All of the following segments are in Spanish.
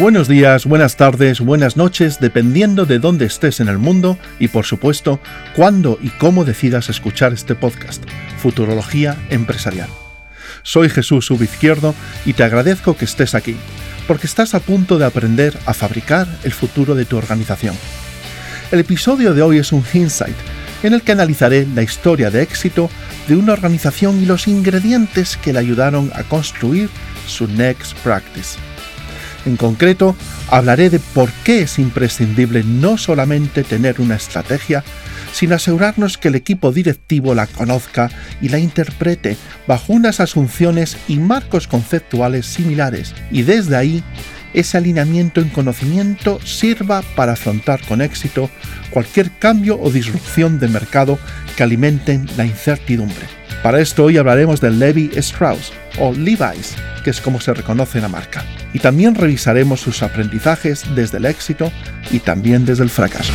Buenos días, buenas tardes, buenas noches, dependiendo de dónde estés en el mundo y por supuesto, cuándo y cómo decidas escuchar este podcast, Futurología Empresarial. Soy Jesús Ubizquierdo y te agradezco que estés aquí, porque estás a punto de aprender a fabricar el futuro de tu organización. El episodio de hoy es un insight en el que analizaré la historia de éxito de una organización y los ingredientes que le ayudaron a construir su Next Practice. En concreto, hablaré de por qué es imprescindible no solamente tener una estrategia, sino asegurarnos que el equipo directivo la conozca y la interprete bajo unas asunciones y marcos conceptuales similares, y desde ahí ese alineamiento en conocimiento sirva para afrontar con éxito cualquier cambio o disrupción de mercado que alimenten la incertidumbre. Para esto hoy hablaremos del Levi Strauss o Levi's, que es como se reconoce la marca. Y también revisaremos sus aprendizajes desde el éxito y también desde el fracaso.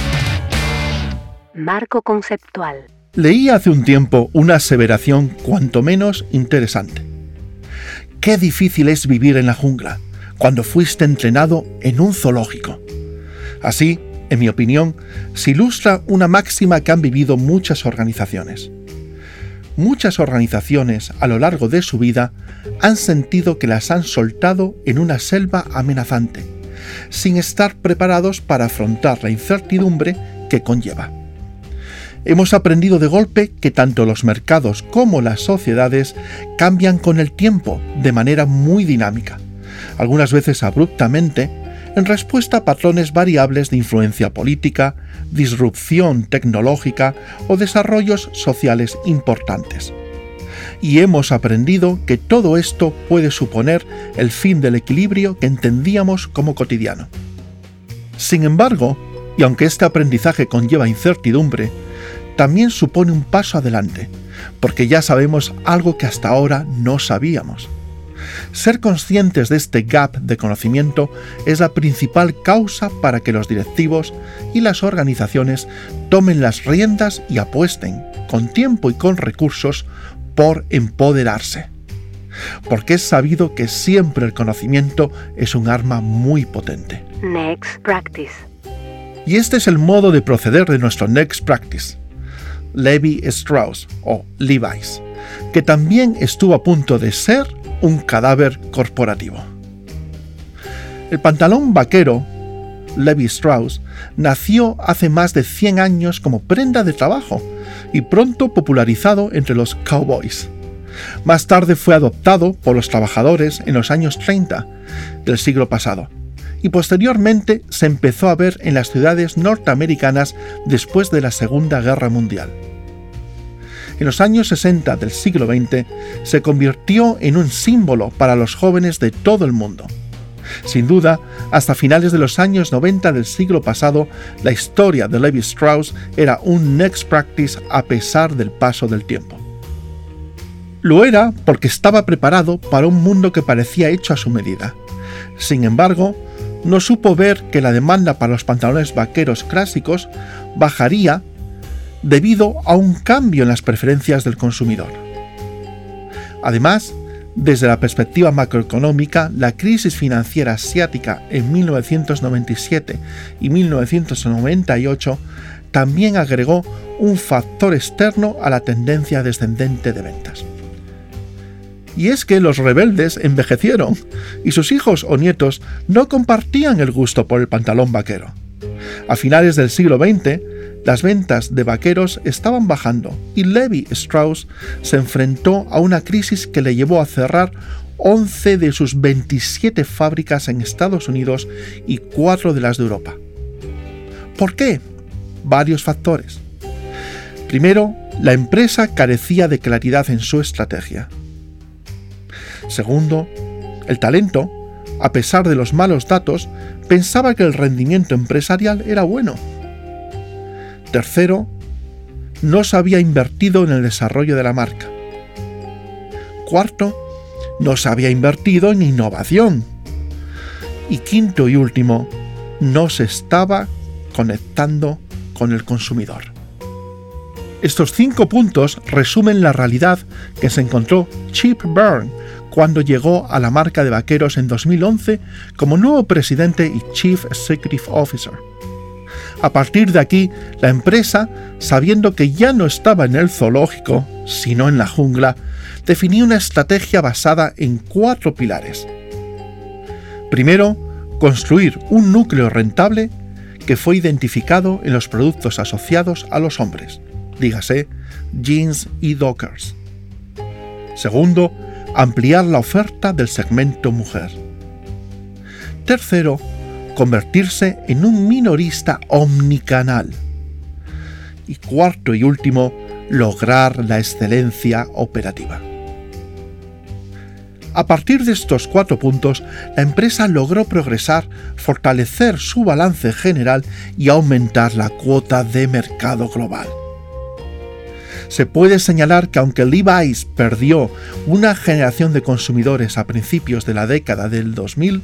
Marco conceptual. Leí hace un tiempo una aseveración cuanto menos interesante. Qué difícil es vivir en la jungla cuando fuiste entrenado en un zoológico. Así, en mi opinión, se ilustra una máxima que han vivido muchas organizaciones. Muchas organizaciones a lo largo de su vida han sentido que las han soltado en una selva amenazante, sin estar preparados para afrontar la incertidumbre que conlleva. Hemos aprendido de golpe que tanto los mercados como las sociedades cambian con el tiempo de manera muy dinámica, algunas veces abruptamente, en respuesta a patrones variables de influencia política, disrupción tecnológica o desarrollos sociales importantes. Y hemos aprendido que todo esto puede suponer el fin del equilibrio que entendíamos como cotidiano. Sin embargo, y aunque este aprendizaje conlleva incertidumbre, también supone un paso adelante, porque ya sabemos algo que hasta ahora no sabíamos. Ser conscientes de este gap de conocimiento es la principal causa para que los directivos y las organizaciones tomen las riendas y apuesten, con tiempo y con recursos, por empoderarse. Porque es sabido que siempre el conocimiento es un arma muy potente. Next Practice. Y este es el modo de proceder de nuestro Next Practice. Levi Strauss o Levi's, que también estuvo a punto de ser un cadáver corporativo. El pantalón vaquero, Levi Strauss, nació hace más de 100 años como prenda de trabajo y pronto popularizado entre los cowboys. Más tarde fue adoptado por los trabajadores en los años 30 del siglo pasado y posteriormente se empezó a ver en las ciudades norteamericanas después de la Segunda Guerra Mundial en los años 60 del siglo XX se convirtió en un símbolo para los jóvenes de todo el mundo. Sin duda, hasta finales de los años 90 del siglo pasado, la historia de Levi Strauss era un next practice a pesar del paso del tiempo. Lo era porque estaba preparado para un mundo que parecía hecho a su medida. Sin embargo, no supo ver que la demanda para los pantalones vaqueros clásicos bajaría debido a un cambio en las preferencias del consumidor. Además, desde la perspectiva macroeconómica, la crisis financiera asiática en 1997 y 1998 también agregó un factor externo a la tendencia descendente de ventas. Y es que los rebeldes envejecieron y sus hijos o nietos no compartían el gusto por el pantalón vaquero. A finales del siglo XX, las ventas de vaqueros estaban bajando y Levi Strauss se enfrentó a una crisis que le llevó a cerrar 11 de sus 27 fábricas en Estados Unidos y 4 de las de Europa. ¿Por qué? Varios factores. Primero, la empresa carecía de claridad en su estrategia. Segundo, el talento, a pesar de los malos datos, pensaba que el rendimiento empresarial era bueno Tercero, no se había invertido en el desarrollo de la marca. Cuarto, no se había invertido en innovación. Y quinto y último, no se estaba conectando con el consumidor. Estos cinco puntos resumen la realidad que se encontró Chip Byrne cuando llegó a la marca de vaqueros en 2011 como nuevo presidente y Chief Executive Officer. A partir de aquí, la empresa, sabiendo que ya no estaba en el zoológico, sino en la jungla, definió una estrategia basada en cuatro pilares. Primero, construir un núcleo rentable que fue identificado en los productos asociados a los hombres, dígase jeans y dockers. Segundo, ampliar la oferta del segmento mujer. Tercero, convertirse en un minorista omnicanal. Y cuarto y último, lograr la excelencia operativa. A partir de estos cuatro puntos, la empresa logró progresar, fortalecer su balance general y aumentar la cuota de mercado global. Se puede señalar que aunque Levi's perdió una generación de consumidores a principios de la década del 2000,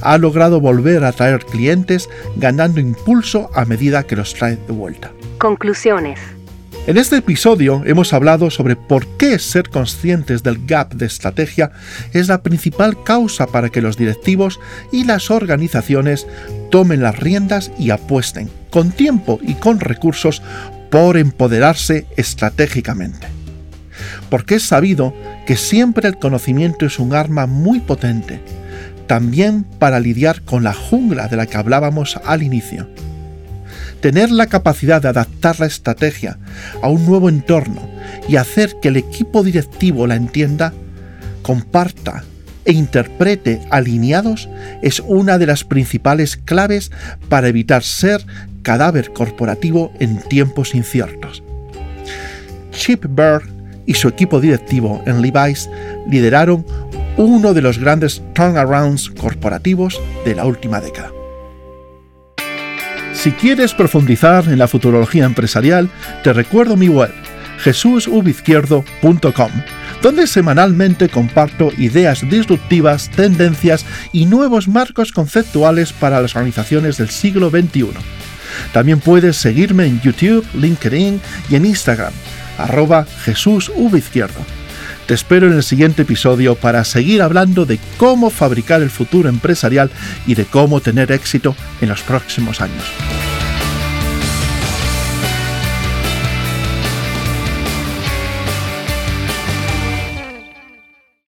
ha logrado volver a atraer clientes ganando impulso a medida que los trae de vuelta. Conclusiones. En este episodio hemos hablado sobre por qué ser conscientes del gap de estrategia es la principal causa para que los directivos y las organizaciones tomen las riendas y apuesten, con tiempo y con recursos, por empoderarse estratégicamente. Porque es sabido que siempre el conocimiento es un arma muy potente, también para lidiar con la jungla de la que hablábamos al inicio tener la capacidad de adaptar la estrategia a un nuevo entorno y hacer que el equipo directivo la entienda, comparta e interprete alineados es una de las principales claves para evitar ser cadáver corporativo en tiempos inciertos. Chip Berg y su equipo directivo en Levi's lideraron uno de los grandes turnarounds corporativos de la última década. Si quieres profundizar en la futurología empresarial, te recuerdo mi web, jesusubizquierdo.com, donde semanalmente comparto ideas disruptivas, tendencias y nuevos marcos conceptuales para las organizaciones del siglo XXI. También puedes seguirme en YouTube, LinkedIn y en Instagram, arroba jesusubizquierdo. Te espero en el siguiente episodio para seguir hablando de cómo fabricar el futuro empresarial y de cómo tener éxito en los próximos años.